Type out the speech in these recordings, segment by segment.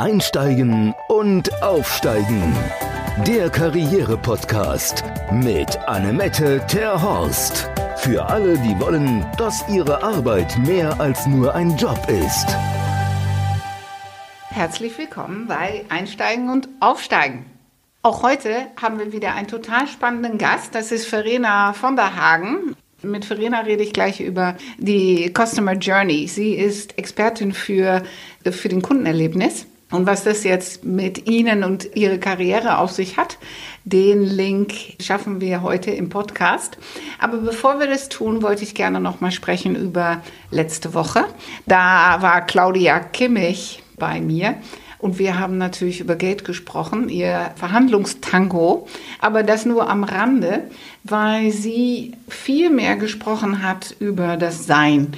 Einsteigen und Aufsteigen. Der Karriere-Podcast mit Annemette Terhorst. Für alle, die wollen, dass ihre Arbeit mehr als nur ein Job ist. Herzlich willkommen bei Einsteigen und Aufsteigen. Auch heute haben wir wieder einen total spannenden Gast. Das ist Verena von der Hagen. Mit Verena rede ich gleich über die Customer Journey. Sie ist Expertin für, für den Kundenerlebnis. Und was das jetzt mit Ihnen und Ihre Karriere auf sich hat, den Link schaffen wir heute im Podcast. Aber bevor wir das tun, wollte ich gerne noch mal sprechen über letzte Woche. Da war Claudia Kimmich bei mir und wir haben natürlich über Geld gesprochen, ihr Verhandlungstango, aber das nur am Rande, weil sie viel mehr gesprochen hat über das Sein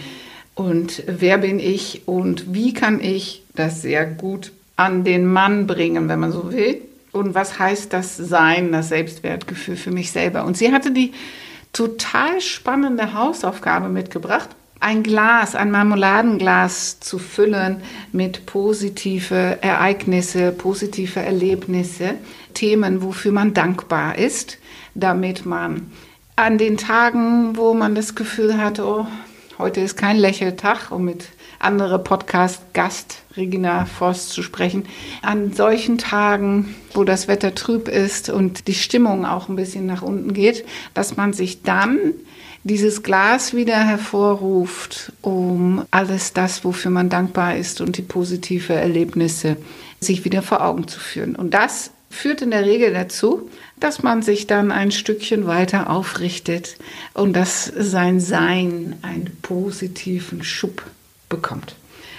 und wer bin ich und wie kann ich das sehr gut an den Mann bringen, wenn man so will. Und was heißt das Sein, das Selbstwertgefühl für mich selber? Und sie hatte die total spannende Hausaufgabe mitgebracht, ein Glas, ein Marmeladenglas zu füllen mit positive Ereignisse, positive Erlebnisse, Themen, wofür man dankbar ist, damit man an den Tagen, wo man das Gefühl hat, oh, heute ist kein Lächeltag, um mit andere Podcast-Gast Regina Forst zu sprechen. An solchen Tagen, wo das Wetter trüb ist und die Stimmung auch ein bisschen nach unten geht, dass man sich dann dieses Glas wieder hervorruft, um alles das, wofür man dankbar ist und die positive Erlebnisse sich wieder vor Augen zu führen. Und das führt in der Regel dazu, dass man sich dann ein Stückchen weiter aufrichtet und dass sein Sein einen positiven Schub bekommt.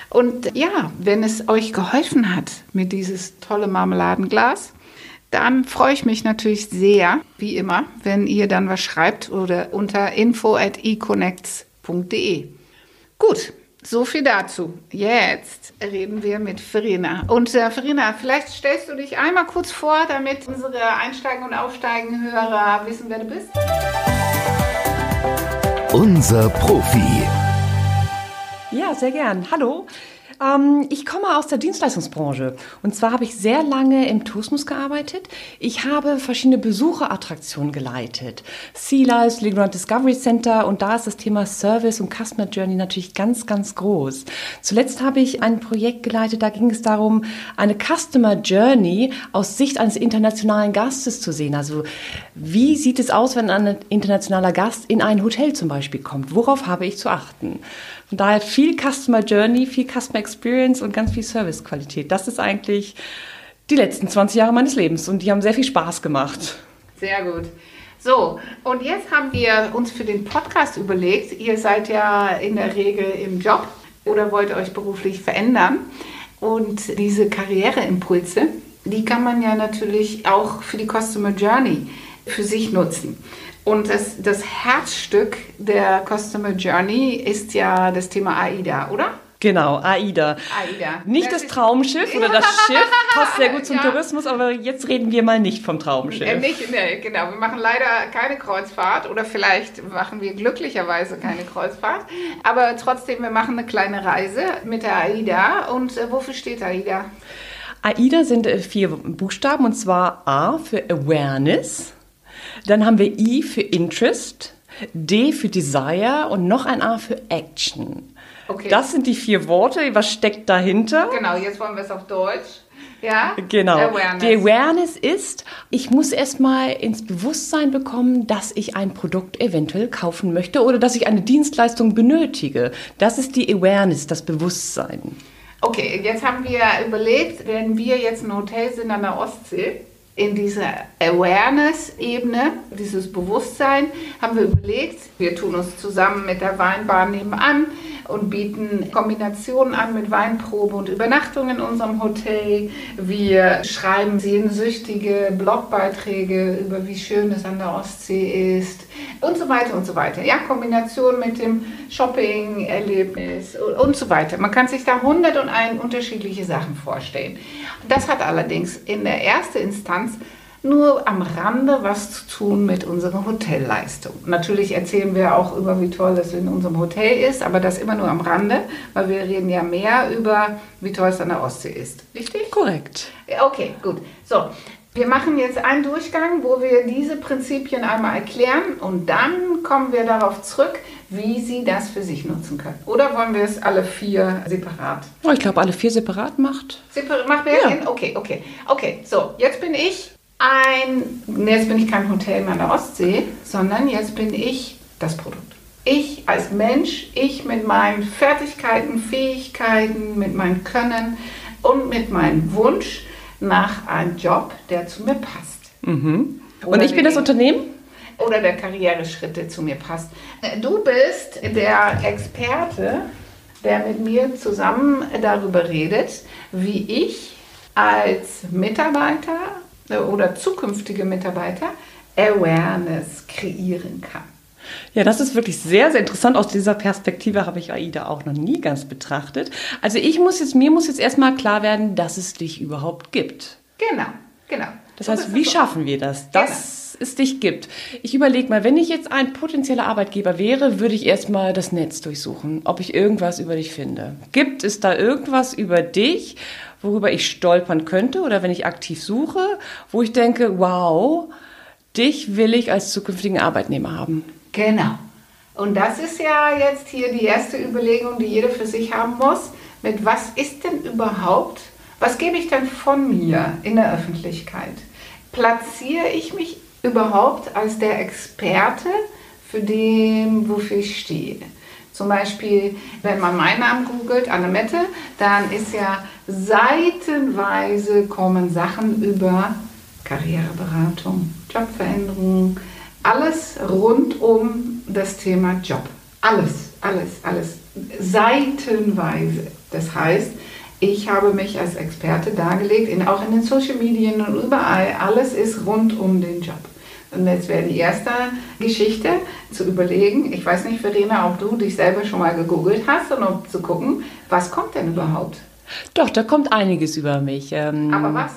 Und ja, wenn es euch geholfen hat mit dieses tolle Marmeladenglas, dann freue ich mich natürlich sehr, wie immer, wenn ihr dann was schreibt oder unter info at econnects.de. Gut, so viel dazu. Jetzt reden wir mit Verena. Und äh, Verena, vielleicht stellst du dich einmal kurz vor, damit unsere Einsteigen- und Aufsteigen-Hörer wissen, wer du bist. Unser Profi. Ja, sehr gern. Hallo. Ähm, ich komme aus der Dienstleistungsbranche. Und zwar habe ich sehr lange im Tourismus gearbeitet. Ich habe verschiedene Besucherattraktionen geleitet. Sea Life, Legrand Discovery Center. Und da ist das Thema Service und Customer Journey natürlich ganz, ganz groß. Zuletzt habe ich ein Projekt geleitet, da ging es darum, eine Customer Journey aus Sicht eines internationalen Gastes zu sehen. Also wie sieht es aus, wenn ein internationaler Gast in ein Hotel zum Beispiel kommt? Worauf habe ich zu achten? Von daher viel Customer Journey, viel Customer Experience und ganz viel Servicequalität. Das ist eigentlich die letzten 20 Jahre meines Lebens und die haben sehr viel Spaß gemacht. Sehr gut. So, und jetzt haben wir uns für den Podcast überlegt, ihr seid ja in der Regel im Job oder wollt euch beruflich verändern. Und diese Karriereimpulse, die kann man ja natürlich auch für die Customer Journey für sich nutzen. Und das, das Herzstück der Customer Journey ist ja das Thema AIDA, oder? Genau, AIDA. AIDA. Nicht das, das Traumschiff oder das Schiff, passt sehr gut zum ja. Tourismus, aber jetzt reden wir mal nicht vom Traumschiff. Äh, nicht, ne, genau. Wir machen leider keine Kreuzfahrt oder vielleicht machen wir glücklicherweise keine Kreuzfahrt, aber trotzdem, wir machen eine kleine Reise mit der AIDA. Und äh, wofür steht AIDA? AIDA sind äh, vier Buchstaben und zwar A für Awareness. Dann haben wir I für Interest, D für Desire und noch ein A für Action. Okay. Das sind die vier Worte. Was steckt dahinter? Genau, jetzt wollen wir es auf Deutsch. Ja? Genau. Awareness. Die Awareness ist, ich muss erstmal ins Bewusstsein bekommen, dass ich ein Produkt eventuell kaufen möchte oder dass ich eine Dienstleistung benötige. Das ist die Awareness, das Bewusstsein. Okay, jetzt haben wir überlegt, wenn wir jetzt ein Hotel sind an der Ostsee, in dieser Awareness-Ebene, dieses Bewusstsein, haben wir überlegt, wir tun uns zusammen mit der Weinbar nebenan und bieten Kombinationen an mit Weinprobe und Übernachtung in unserem Hotel. Wir schreiben sehnsüchtige Blogbeiträge über wie schön es an der Ostsee ist und so weiter und so weiter. Ja, Kombination mit dem Shopping-Erlebnis und so weiter. Man kann sich da 101 unterschiedliche Sachen vorstellen. Das hat allerdings in der ersten Instanz nur am Rande was zu tun mit unserer Hotelleistung. Natürlich erzählen wir auch über, wie toll es in unserem Hotel ist, aber das immer nur am Rande, weil wir reden ja mehr über, wie toll es an der Ostsee ist. Richtig? Korrekt. Okay, gut. So, wir machen jetzt einen Durchgang, wo wir diese Prinzipien einmal erklären und dann kommen wir darauf zurück, wie Sie das für sich nutzen können. Oder wollen wir es alle vier separat? Oh, ich glaube, alle vier separat macht. Separat macht mehr Ja. Sinn? Okay, okay. Okay, so, jetzt bin ich ein, jetzt bin ich kein Hotel mehr an der Ostsee, sondern jetzt bin ich das Produkt. Ich als Mensch, ich mit meinen Fertigkeiten, Fähigkeiten, mit meinem Können und mit meinem Wunsch nach einem Job, der zu mir passt. Und Oder ich bin das Unternehmen? oder der Karriereschritt, der zu mir passt. Du bist der Experte, der mit mir zusammen darüber redet, wie ich als Mitarbeiter oder zukünftige Mitarbeiter Awareness kreieren kann. Ja, das ist wirklich sehr, sehr interessant. Aus dieser Perspektive habe ich AIDA auch noch nie ganz betrachtet. Also ich muss jetzt, mir muss jetzt erstmal klar werden, dass es dich überhaupt gibt. Genau, genau. Das Du heißt, wie so- schaffen wir das, dass es dich gibt? Ich überlege mal, wenn ich jetzt ein potenzieller Arbeitgeber wäre, würde ich erstmal das Netz durchsuchen, ob ich irgendwas über dich finde. Gibt es da irgendwas über dich, worüber ich stolpern könnte oder wenn ich aktiv suche, wo ich denke, wow, dich will ich als zukünftigen Arbeitnehmer haben? Genau. Und das ist ja jetzt hier die erste Überlegung, die jeder für sich haben muss. Mit was ist denn überhaupt, was gebe ich denn von mir in der Öffentlichkeit? Platziere ich mich überhaupt als der Experte für den, wofür ich stehe? Zum Beispiel, wenn man meinen Namen googelt, Annemette, dann ist ja seitenweise kommen Sachen über Karriereberatung, Jobveränderung, alles rund um das Thema Job. Alles, alles, alles. Seitenweise. Das heißt, ich habe mich als Experte dargelegt, in, auch in den Social Medien und überall. Alles ist rund um den Job. Und jetzt wäre die erste Geschichte zu überlegen, ich weiß nicht, Verena, ob du dich selber schon mal gegoogelt hast und um zu gucken, was kommt denn überhaupt? Doch, da kommt einiges über mich. Ähm, Aber was?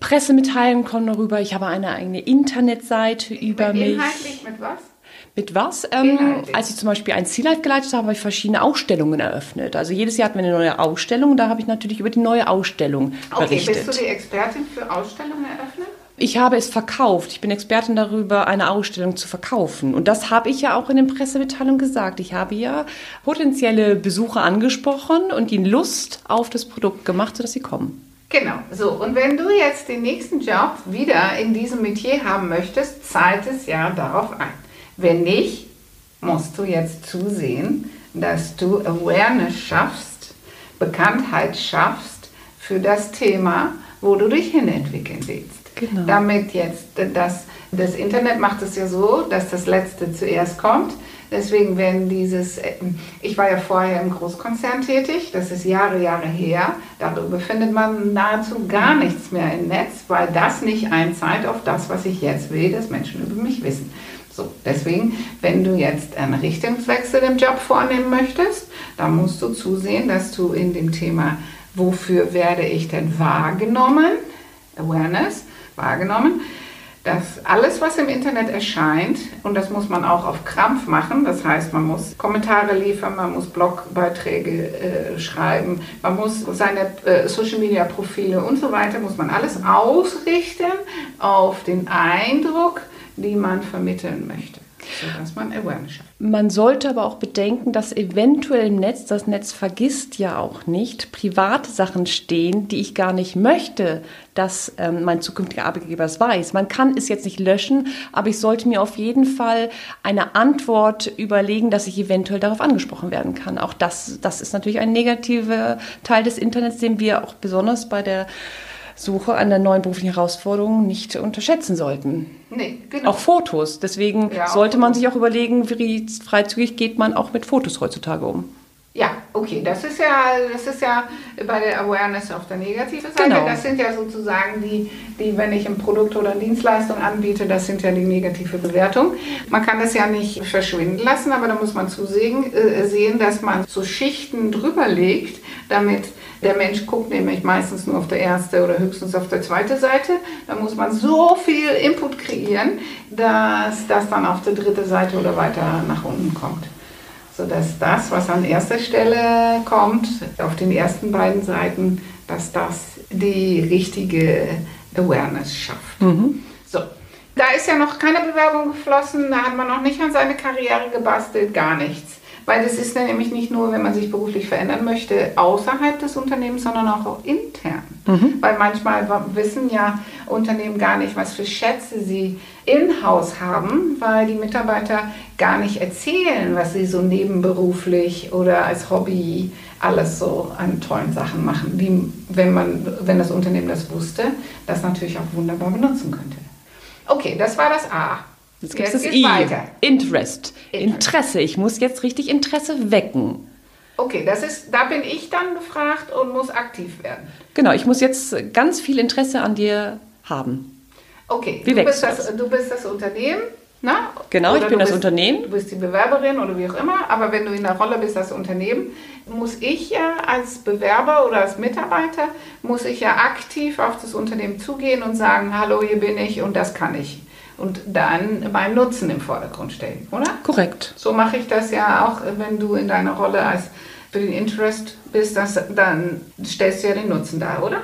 Pressemitteilungen kommen darüber. Ich habe eine eigene Internetseite über mich. Inhaltlich mit was? Mit was? Ähm, als ich zum Beispiel ein Ziellife geleitet habe, habe ich verschiedene Ausstellungen eröffnet. Also jedes Jahr hatten wir eine neue Ausstellung und da habe ich natürlich über die neue Ausstellung Okay, berichtet. bist du die Expertin für Ausstellungen eröffnen? Ich habe es verkauft. Ich bin Expertin darüber, eine Ausstellung zu verkaufen. Und das habe ich ja auch in den Pressemitteilungen gesagt. Ich habe ja potenzielle Besucher angesprochen und ihnen Lust auf das Produkt gemacht, sodass sie kommen. Genau, so. Und wenn du jetzt den nächsten Job wieder in diesem Metier haben möchtest, zahlt es ja darauf ein. Wenn nicht, musst du jetzt zusehen, dass du Awareness schaffst, Bekanntheit schaffst für das Thema, wo du dich hinentwickeln willst. Genau. Damit jetzt das, das Internet macht es ja so, dass das Letzte zuerst kommt. Deswegen, wenn dieses, äh, ich war ja vorher im Großkonzern tätig, das ist Jahre, Jahre her, darüber findet man nahezu gar nichts mehr im Netz, weil das nicht einzahlt auf das, was ich jetzt will, dass Menschen über mich wissen. So, deswegen, wenn du jetzt einen Richtungswechsel im Job vornehmen möchtest, dann musst du zusehen, dass du in dem Thema, wofür werde ich denn wahrgenommen, Awareness, wahrgenommen, dass alles, was im Internet erscheint, und das muss man auch auf Krampf machen, das heißt, man muss Kommentare liefern, man muss Blogbeiträge äh, schreiben, man muss seine äh, Social-Media-Profile und so weiter, muss man alles ausrichten auf den Eindruck, den man vermitteln möchte, sodass man Awareness schafft. Man sollte aber auch bedenken, dass eventuell im Netz, das Netz vergisst ja auch nicht, private Sachen stehen, die ich gar nicht möchte, dass ähm, mein zukünftiger Arbeitgeber es weiß. Man kann es jetzt nicht löschen, aber ich sollte mir auf jeden Fall eine Antwort überlegen, dass ich eventuell darauf angesprochen werden kann. Auch das, das ist natürlich ein negativer Teil des Internets, den wir auch besonders bei der Suche an der neuen beruflichen Herausforderung nicht unterschätzen sollten. Nee, genau. Auch Fotos. Deswegen Ja, sollte man sich auch überlegen, wie freizügig geht man auch mit Fotos heutzutage um. Ja, okay, das ist ja, das ist ja bei der Awareness auf der negativen Seite. Genau. Das sind ja sozusagen die, die, wenn ich ein Produkt oder eine Dienstleistung anbiete, das sind ja die negative Bewertung. Man kann das ja nicht verschwinden lassen, aber da muss man zusehen, äh, sehen, dass man so Schichten drüber legt, damit der Mensch guckt nämlich meistens nur auf der erste oder höchstens auf der zweite Seite. Da muss man so viel Input kreieren, dass das dann auf der dritte Seite oder weiter nach unten kommt. sodass das, was an erster Stelle kommt, auf den ersten beiden Seiten, dass das die richtige Awareness schafft. So. Da ist ja noch keine Bewerbung geflossen, da hat man noch nicht an seine Karriere gebastelt, gar nichts. Weil das ist nämlich nicht nur, wenn man sich beruflich verändern möchte, außerhalb des Unternehmens, sondern auch intern. Weil manchmal wissen ja Unternehmen gar nicht, was für Schätze sie in-house haben, weil die Mitarbeiter gar nicht erzählen, was sie so nebenberuflich oder als Hobby alles so an tollen Sachen machen, die, wenn, man, wenn das Unternehmen das wusste, das natürlich auch wunderbar benutzen könnte. Okay, das war das A. Jetzt gibt es das I. weiter. Interest. Interest. Interesse. Ich muss jetzt richtig Interesse wecken. Okay, das ist, da bin ich dann gefragt und muss aktiv werden. Genau, ich muss jetzt ganz viel Interesse an dir haben. Okay, Wie du, bist das, du bist das Unternehmen, na? Genau, ich Oder bin du das bist, Unternehmen. Du bist die Bewerberin oder wie auch immer, aber wenn du in der Rolle bist, das Unternehmen, muss ich ja als Bewerber oder als Mitarbeiter, muss ich ja aktiv auf das Unternehmen zugehen und sagen, hallo, hier bin ich und das kann ich. Und dann meinen Nutzen im Vordergrund stellen, oder? Korrekt. So mache ich das ja auch, wenn du in deiner Rolle als für den Interest bist, das, dann stellst du ja den Nutzen dar, oder?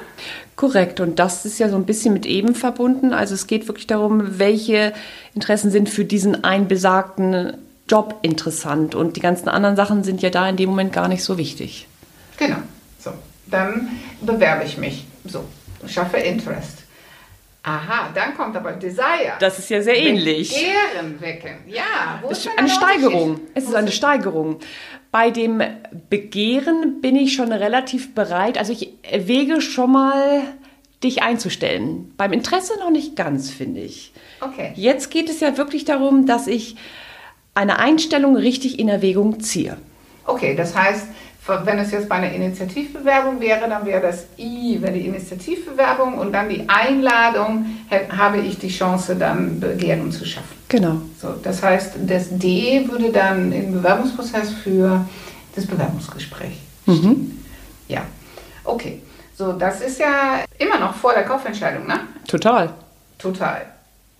Korrekt. Und das ist ja so ein bisschen mit eben verbunden. Also es geht wirklich darum, welche Interessen sind für diesen einen besagten Job interessant. Und die ganzen anderen Sachen sind ja da in dem Moment gar nicht so wichtig. Genau. So, dann bewerbe ich mich. So, schaffe Interest. Aha, dann kommt aber Desire. Das ist ja sehr ähnlich. Begehren wecken. Ja, wo Es ist eine Steigerung. Es ist eine Steigerung. Bei dem Begehren bin ich schon relativ bereit. Also ich erwäge schon mal, dich einzustellen. Beim Interesse noch nicht ganz, finde ich. Okay. Jetzt geht es ja wirklich darum, dass ich eine Einstellung richtig in Erwägung ziehe. Okay, das heißt, wenn es jetzt bei einer Initiativbewerbung wäre, dann wäre das I, wäre die Initiativbewerbung und dann die Einladung, habe ich die Chance, dann Begehren zu schaffen. Genau. So, das heißt, das D würde dann im Bewerbungsprozess für das Bewerbungsgespräch stehen. Ja, okay. So, das ist ja immer noch vor der Kaufentscheidung, ne? Total. Total.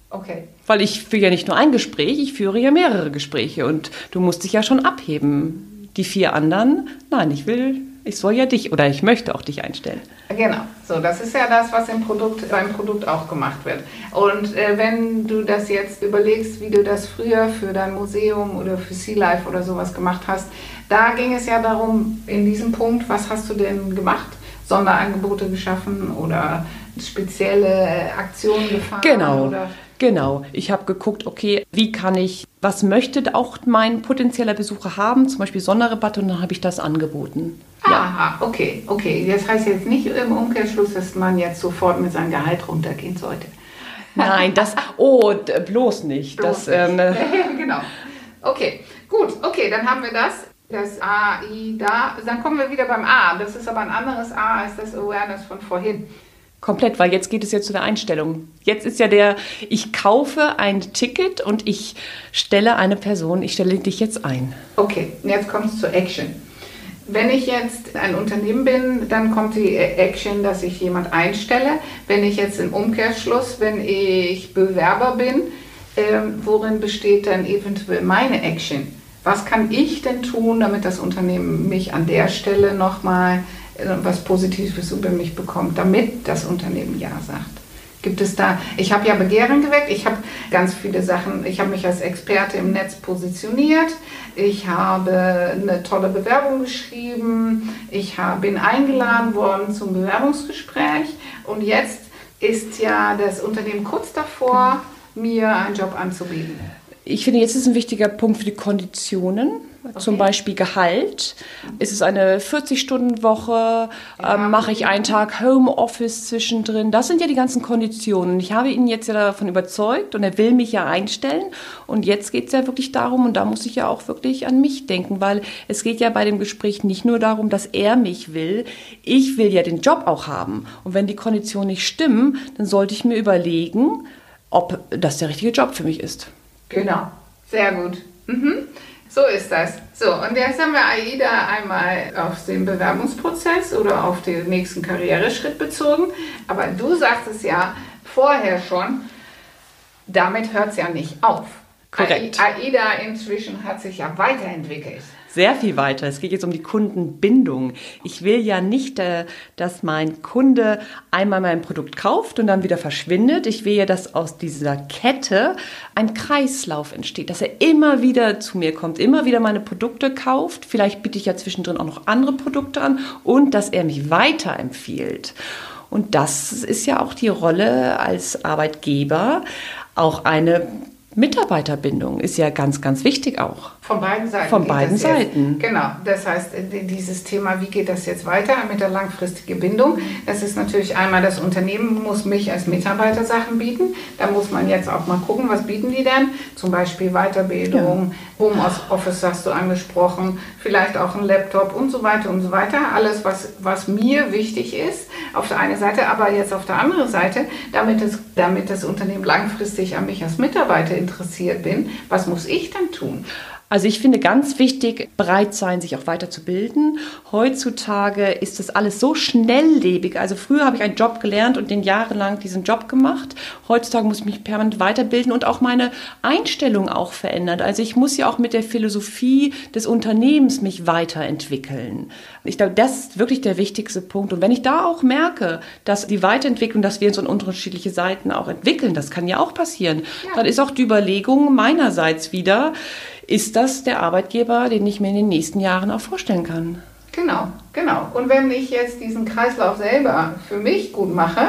Okay. Weil ich führe ja nicht nur ein Gespräch, ich führe ja mehrere Gespräche und du musst dich ja schon abheben. Die vier anderen, nein, ich will, ich soll ja dich oder ich möchte auch dich einstellen. Genau, so das ist ja das, was im Produkt, beim Produkt auch gemacht wird. Und äh, wenn du das jetzt überlegst, wie du das früher für dein Museum oder für Sea Life oder sowas gemacht hast, da ging es ja darum, in diesem Punkt, was hast du denn gemacht? Sonderangebote geschaffen oder spezielle Aktionen gefahren? Genau, Oder? genau. Ich habe geguckt, okay, wie kann ich, was möchte auch mein potenzieller Besucher haben, zum Beispiel Sonderrabatte und dann habe ich das angeboten. Aha, okay, okay. Das heißt jetzt nicht im Umkehrschluss, dass man jetzt sofort mit seinem Gehalt runtergehen sollte. Nein, das, oh, bloß nicht. Bloß das, ähm, nicht. genau. Okay, gut. Okay, dann haben wir das. Das A, I, da. Dann kommen wir wieder beim A. Das ist aber ein anderes A als das Awareness von vorhin. Komplett, weil jetzt geht es ja zu der Einstellung. Jetzt ist ja der, ich kaufe ein Ticket und ich stelle eine Person, ich stelle dich jetzt ein. Okay, jetzt kommt es zur Action. Wenn ich jetzt ein Unternehmen bin, dann kommt die Action, dass ich jemand einstelle. Wenn ich jetzt im Umkehrschluss, wenn ich Bewerber bin, ähm, worin besteht dann eventuell meine Action? Was kann ich denn tun, damit das Unternehmen mich an der Stelle nochmal äh, was Positives über mich bekommt, damit das Unternehmen Ja sagt? Gibt es da, ich habe ja Begehren geweckt, ich habe ganz viele Sachen, ich habe mich als Experte im Netz positioniert, ich habe eine tolle Bewerbung geschrieben, ich bin eingeladen worden zum Bewerbungsgespräch und jetzt ist ja das Unternehmen kurz davor, mir einen Job anzubieten. Ich finde, jetzt ist ein wichtiger Punkt für die Konditionen, zum Beispiel Gehalt. Ist es eine 40-Stunden-Woche? Ähm, mache ich einen Tag Homeoffice zwischendrin? Das sind ja die ganzen Konditionen. Ich habe ihn jetzt ja davon überzeugt und er will mich ja einstellen. Und jetzt geht es ja wirklich darum, und da muss ich ja auch wirklich an mich denken, weil es geht ja bei dem Gespräch nicht nur darum, dass er mich will. Ich will ja den Job auch haben. Und wenn die Konditionen nicht stimmen, dann sollte ich mir überlegen, ob das der richtige Job für mich ist. Genau, sehr gut. Mhm. So ist das. So, und jetzt haben wir AIDA einmal auf den Bewerbungsprozess oder auf den nächsten Karriereschritt bezogen. Aber du sagtest ja vorher schon, damit hört es ja nicht auf. Korrekt. AIDA inzwischen hat sich ja weiterentwickelt. Sehr viel weiter. Es geht jetzt um die Kundenbindung. Ich will ja nicht, äh, dass mein Kunde einmal mein Produkt kauft und dann wieder verschwindet. Ich will ja, dass aus dieser Kette ein Kreislauf entsteht, dass er immer wieder zu mir kommt, immer wieder meine Produkte kauft. Vielleicht biete ich ja zwischendrin auch noch andere Produkte an und dass er mich weiterempfiehlt. Und das ist ja auch die Rolle als Arbeitgeber, auch eine Mitarbeiterbindung ist ja ganz, ganz wichtig auch. Von beiden Seiten. Von beiden Seiten. Jetzt, genau. Das heißt, dieses Thema, wie geht das jetzt weiter mit der langfristigen Bindung? Das ist natürlich einmal, das Unternehmen muss mich als Mitarbeiter Sachen bieten. Da muss man jetzt auch mal gucken, was bieten die denn? Zum Beispiel Weiterbildung, ja. Homeoffice hast du angesprochen, vielleicht auch ein Laptop und so weiter und so weiter. Alles, was, was mir wichtig ist, auf der einen Seite, aber jetzt auf der anderen Seite, damit, es, damit das Unternehmen langfristig an mich als Mitarbeiter interessiert bin, was muss ich dann tun? Also ich finde ganz wichtig, bereit sein, sich auch weiterzubilden. Heutzutage ist das alles so schnelllebig. Also früher habe ich einen Job gelernt und den jahrelang diesen Job gemacht. Heutzutage muss ich mich permanent weiterbilden und auch meine Einstellung auch verändern. Also ich muss ja auch mit der Philosophie des Unternehmens mich weiterentwickeln. Ich glaube, das ist wirklich der wichtigste Punkt. Und wenn ich da auch merke, dass die Weiterentwicklung, dass wir uns an unterschiedliche Seiten auch entwickeln, das kann ja auch passieren, ja. dann ist auch die Überlegung meinerseits wieder, ist das der Arbeitgeber, den ich mir in den nächsten Jahren auch vorstellen kann. Genau, genau. Und wenn ich jetzt diesen Kreislauf selber für mich gut mache,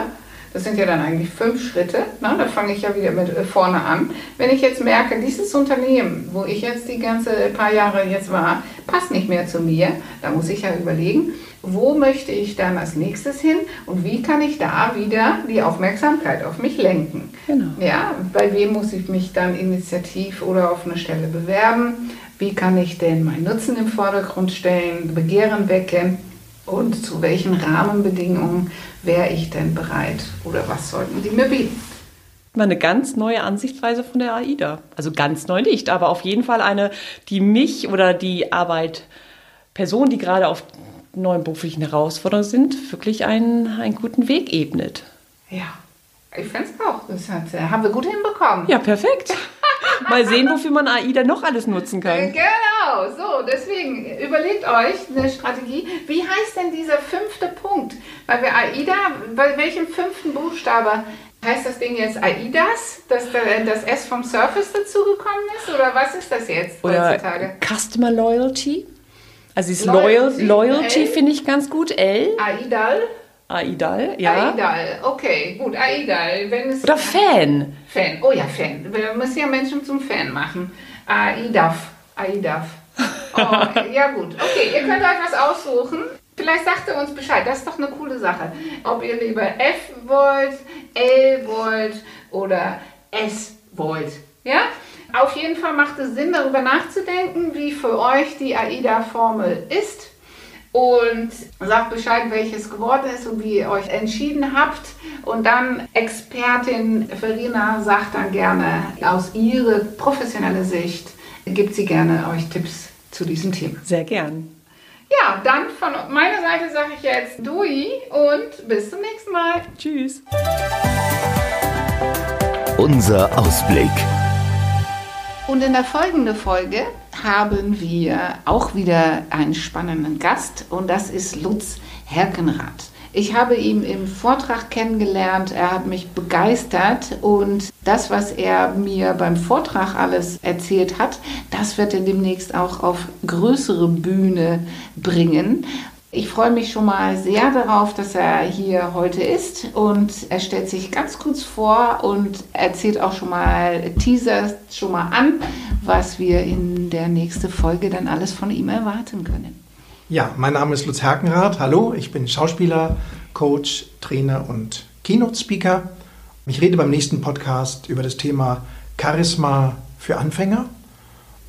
das sind ja dann eigentlich fünf Schritte, ne? da fange ich ja wieder mit äh, vorne an. Wenn ich jetzt merke, dieses Unternehmen, wo ich jetzt die ganze paar Jahre jetzt war, passt nicht mehr zu mir, dann muss ich ja überlegen, wo möchte ich dann als nächstes hin und wie kann ich da wieder die Aufmerksamkeit auf mich lenken. Genau. Ja, bei wem muss ich mich dann initiativ oder auf eine Stelle bewerben? Wie kann ich denn meinen Nutzen im Vordergrund stellen, Begehren wecken? Und zu welchen Rahmenbedingungen wäre ich denn bereit oder was sollten die mir bieten? Mal eine ganz neue Ansichtsweise von der AIDA. Also ganz neu nicht, aber auf jeden Fall eine, die mich oder die Arbeit, Personen, die gerade auf neuen beruflichen Herausforderungen sind, wirklich einen, einen guten Weg ebnet. Ja, ich finde es auch. Das hat, äh, haben wir gut hinbekommen. Ja, perfekt. Mal sehen, wofür man AIDA noch alles nutzen kann. Genau, so, deswegen überlegt euch eine Strategie. Wie heißt denn dieser fünfte Punkt? Weil wir AIDA, bei welchem fünften Buchstabe Heißt das Ding jetzt AIDAS, dass das S vom Surface dazugekommen ist? Oder was ist das jetzt heutzutage? Oder Customer Loyalty. Also ist Loyalty, Loyalty finde ich ganz gut. L. AIDAL. Aidal, ja. Aidal, okay, gut, Aidal. Wenn es Oder Fan. Fan, oh ja, Fan. Wir müssen ja Menschen zum Fan machen. Aidaf, Aidaf. Oh, ja gut, okay, ihr könnt euch was aussuchen. Vielleicht sagt ihr uns Bescheid, das ist doch eine coole Sache. Ob ihr lieber F wollt, L wollt oder S wollt. Ja? Auf jeden Fall macht es Sinn, darüber nachzudenken, wie für euch die AIDA-Formel ist und sagt Bescheid, welches geworden ist und wie ihr euch entschieden habt. Und dann Expertin Verena sagt dann gerne aus ihrer professionellen Sicht, gibt sie gerne euch Tipps zu diesem Thema. Sehr gern. Ja, dann von meiner Seite sage ich jetzt Dui und bis zum nächsten Mal. Tschüss. Unser Ausblick. Und in der folgenden Folge haben wir auch wieder einen spannenden Gast und das ist Lutz Herkenrath. Ich habe ihn im Vortrag kennengelernt, er hat mich begeistert und das, was er mir beim Vortrag alles erzählt hat, das wird er demnächst auch auf größere Bühne bringen. Ich freue mich schon mal sehr darauf, dass er hier heute ist und er stellt sich ganz kurz vor und erzählt auch schon mal, teasert schon mal an, was wir in der nächsten Folge dann alles von ihm erwarten können. Ja, mein Name ist Lutz Herkenrath. Hallo, ich bin Schauspieler, Coach, Trainer und Keynote-Speaker. Ich rede beim nächsten Podcast über das Thema Charisma für Anfänger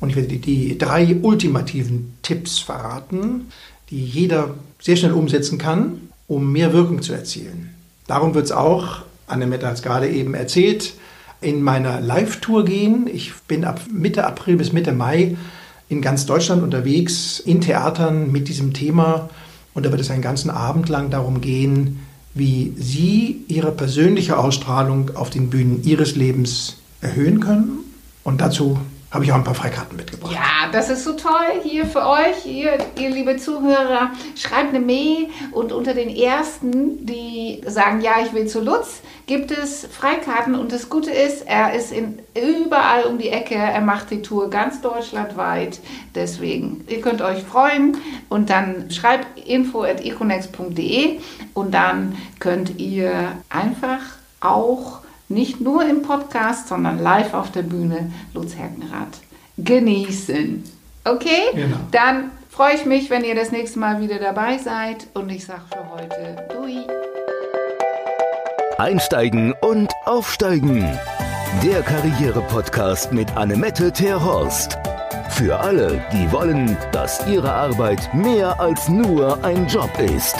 und ich werde die, die drei ultimativen Tipps verraten, die jeder sehr schnell umsetzen kann, um mehr Wirkung zu erzielen. Darum wird es auch, Annemette hat es gerade eben erzählt, in meiner Live-Tour gehen. Ich bin ab Mitte April bis Mitte Mai in ganz Deutschland unterwegs, in Theatern mit diesem Thema. Und da wird es einen ganzen Abend lang darum gehen, wie Sie Ihre persönliche Ausstrahlung auf den Bühnen Ihres Lebens erhöhen können. Und dazu habe ich auch ein paar Freikarten mitgebracht. Ja, das ist so toll hier für euch, ihr, ihr liebe Zuhörer. Schreibt eine Mail und unter den ersten, die sagen, ja, ich will zu Lutz, gibt es Freikarten und das Gute ist, er ist in, überall um die Ecke, er macht die Tour ganz deutschlandweit. Deswegen, ihr könnt euch freuen und dann schreibt info.econex.de und dann könnt ihr einfach auch nicht nur im Podcast, sondern live auf der Bühne Lutz Herkenrath genießen. Okay? Genau. Dann freue ich mich, wenn ihr das nächste Mal wieder dabei seid und ich sage für heute Dui. Einsteigen und aufsteigen. Der Karriere-Podcast mit Annemette Terhorst. Für alle, die wollen, dass ihre Arbeit mehr als nur ein Job ist.